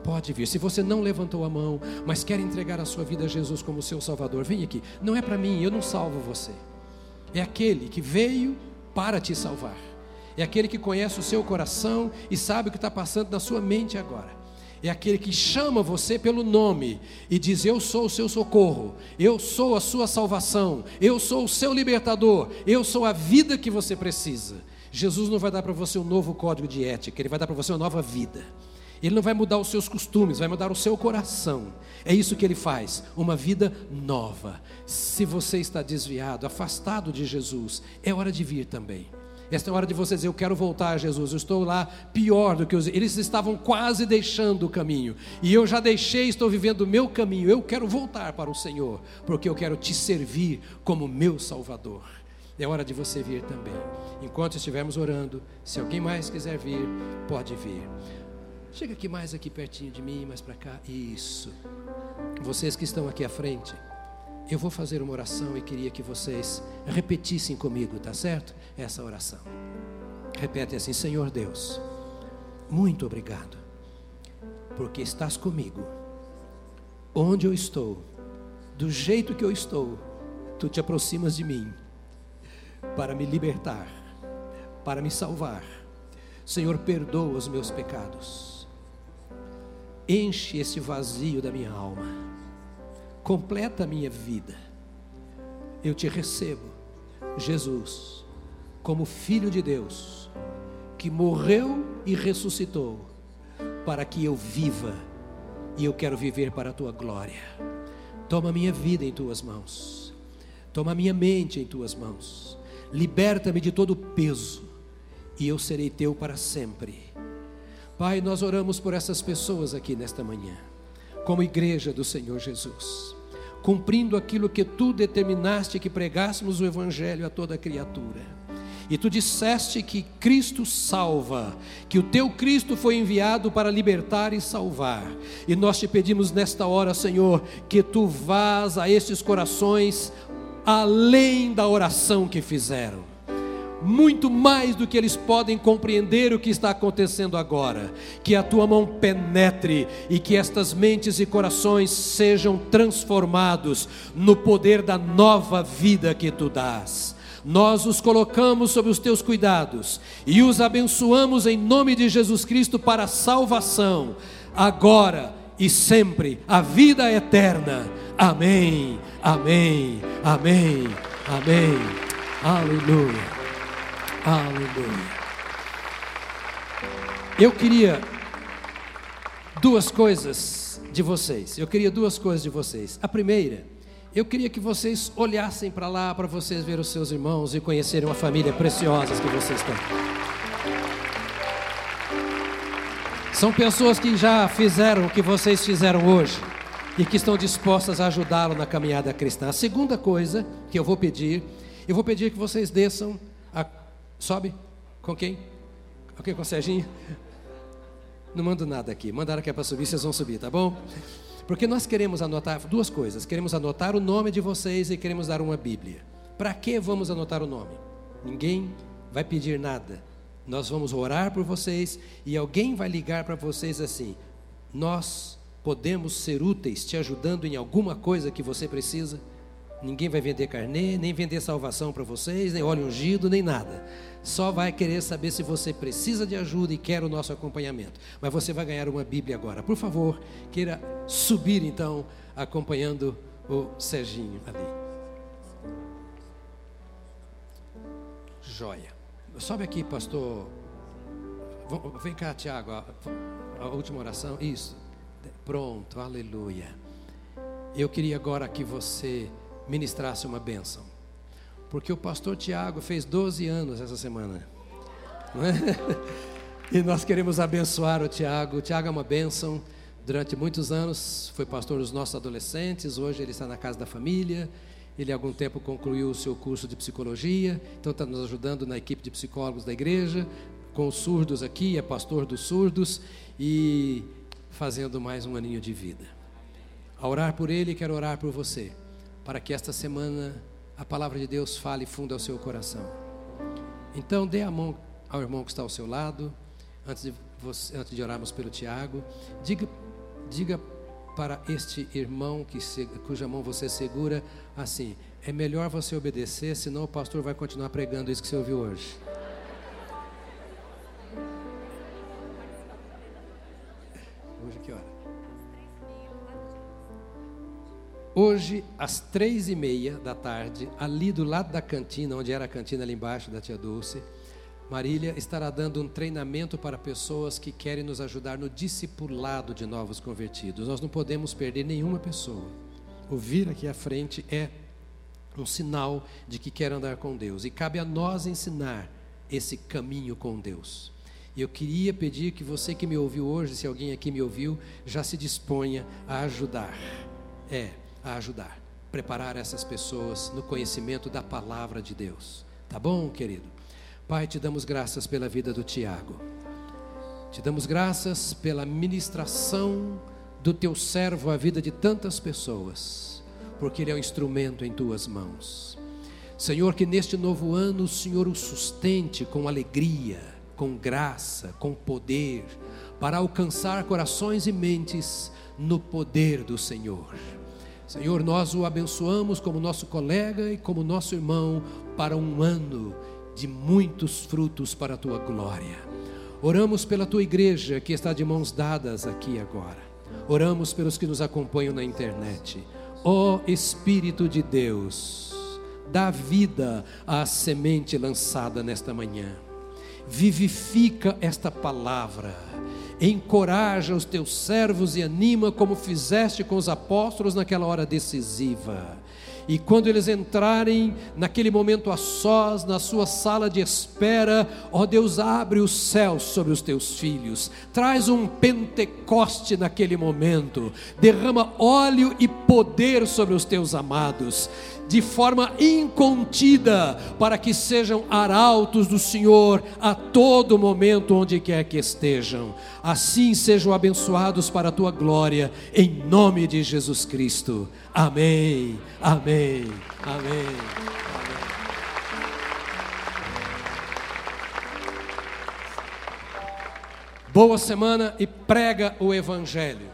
Pode vir. Se você não levantou a mão, mas quer entregar a sua vida a Jesus como seu Salvador, vem aqui. Não é para mim, eu não salvo você. É aquele que veio para te salvar. É aquele que conhece o seu coração e sabe o que está passando na sua mente agora é aquele que chama você pelo nome e diz: Eu sou o seu socorro, eu sou a sua salvação, eu sou o seu libertador, eu sou a vida que você precisa. Jesus não vai dar para você um novo código de ética, ele vai dar para você uma nova vida. Ele não vai mudar os seus costumes, vai mudar o seu coração. É isso que ele faz, uma vida nova. Se você está desviado, afastado de Jesus, é hora de vir também. Esta é a hora de você dizer: Eu quero voltar a Jesus. Eu estou lá pior do que os. Eles estavam quase deixando o caminho. E eu já deixei, estou vivendo o meu caminho. Eu quero voltar para o Senhor, porque eu quero te servir como meu Salvador. É hora de você vir também. Enquanto estivermos orando, se alguém mais quiser vir, pode vir. Chega aqui mais aqui pertinho de mim, mais para cá. Isso. Vocês que estão aqui à frente. Eu vou fazer uma oração e queria que vocês repetissem comigo, tá certo? Essa oração. Repete assim: Senhor Deus, muito obrigado, porque estás comigo. Onde eu estou, do jeito que eu estou, tu te aproximas de mim para me libertar, para me salvar. Senhor, perdoa os meus pecados. Enche esse vazio da minha alma. Completa a minha vida. Eu te recebo, Jesus, como Filho de Deus, que morreu e ressuscitou, para que eu viva, e eu quero viver para a tua glória. Toma minha vida em tuas mãos, toma minha mente em tuas mãos, liberta-me de todo peso, e eu serei teu para sempre. Pai, nós oramos por essas pessoas aqui nesta manhã, como igreja do Senhor Jesus, cumprindo aquilo que tu determinaste que pregássemos o Evangelho a toda criatura e tu disseste que Cristo salva, que o teu Cristo foi enviado para libertar e salvar. E nós te pedimos nesta hora, Senhor, que tu vás a estes corações além da oração que fizeram muito mais do que eles podem compreender o que está acontecendo agora. Que a tua mão penetre e que estas mentes e corações sejam transformados no poder da nova vida que tu dás nós os colocamos sob os teus cuidados e os abençoamos em nome de Jesus Cristo para a salvação, agora e sempre, a vida eterna. Amém, amém, amém, amém. Aleluia, aleluia. Eu queria duas coisas de vocês. Eu queria duas coisas de vocês. A primeira eu queria que vocês olhassem para lá, para vocês ver os seus irmãos e conhecerem uma família preciosa que vocês têm. São pessoas que já fizeram o que vocês fizeram hoje e que estão dispostas a ajudá-lo na caminhada cristã. A segunda coisa que eu vou pedir, eu vou pedir que vocês desçam. Sobe? Com quem? Ok, com o Serginho? Não mando nada aqui. Mandaram que é para subir, vocês vão subir, tá bom? Porque nós queremos anotar duas coisas: queremos anotar o nome de vocês e queremos dar uma Bíblia. Para que vamos anotar o nome? Ninguém vai pedir nada. Nós vamos orar por vocês e alguém vai ligar para vocês assim: Nós podemos ser úteis te ajudando em alguma coisa que você precisa? Ninguém vai vender carnê, nem vender salvação para vocês, nem óleo ungido, nem nada. Só vai querer saber se você precisa de ajuda e quer o nosso acompanhamento. Mas você vai ganhar uma Bíblia agora. Por favor, queira subir então, acompanhando o Serginho ali. Joia. Sobe aqui, pastor. Vem cá, Tiago. A última oração. Isso. Pronto, aleluia. Eu queria agora que você ministrasse uma bênção. Porque o pastor Tiago fez 12 anos essa semana. É? E nós queremos abençoar o Tiago. O Tiago é uma bênção. Durante muitos anos foi pastor dos nossos adolescentes. Hoje ele está na casa da família. Ele há algum tempo concluiu o seu curso de psicologia. Então está nos ajudando na equipe de psicólogos da igreja. Com os surdos aqui, é pastor dos surdos. E fazendo mais um aninho de vida. A orar por ele, quero orar por você para que esta semana a palavra de Deus fale fundo ao seu coração. Então, dê a mão ao irmão que está ao seu lado, antes de, você, antes de orarmos pelo Tiago. Diga, diga para este irmão que cuja mão você segura assim: é melhor você obedecer, senão o pastor vai continuar pregando isso que você ouviu. Hoje Hoje, às três e meia da tarde, ali do lado da cantina, onde era a cantina ali embaixo da tia Dulce, Marília estará dando um treinamento para pessoas que querem nos ajudar no discipulado de novos convertidos. Nós não podemos perder nenhuma pessoa. O vir aqui à frente é um sinal de que quer andar com Deus. E cabe a nós ensinar esse caminho com Deus. E eu queria pedir que você que me ouviu hoje, se alguém aqui me ouviu, já se disponha a ajudar. É, a ajudar, preparar essas pessoas no conhecimento da palavra de Deus. Tá bom, querido? Pai, te damos graças pela vida do Tiago. Te damos graças pela ministração do teu servo à vida de tantas pessoas, porque ele é um instrumento em tuas mãos. Senhor, que neste novo ano o Senhor o sustente com alegria, com graça, com poder, para alcançar corações e mentes no poder do Senhor. Senhor, nós o abençoamos como nosso colega e como nosso irmão para um ano de muitos frutos para a tua glória. Oramos pela tua igreja que está de mãos dadas aqui agora. Oramos pelos que nos acompanham na internet. Ó oh, Espírito de Deus, dá vida à semente lançada nesta manhã. Vivifica esta palavra. Encoraja os teus servos e anima como fizeste com os apóstolos naquela hora decisiva. E quando eles entrarem naquele momento a sós, na sua sala de espera, ó Deus, abre os céus sobre os teus filhos, traz um Pentecoste naquele momento, derrama óleo e poder sobre os teus amados, de forma incontida, para que sejam arautos do Senhor a todo momento, onde quer que estejam. Assim sejam abençoados para a tua glória, em nome de Jesus Cristo. Amém, amém, amém. Boa semana e prega o Evangelho.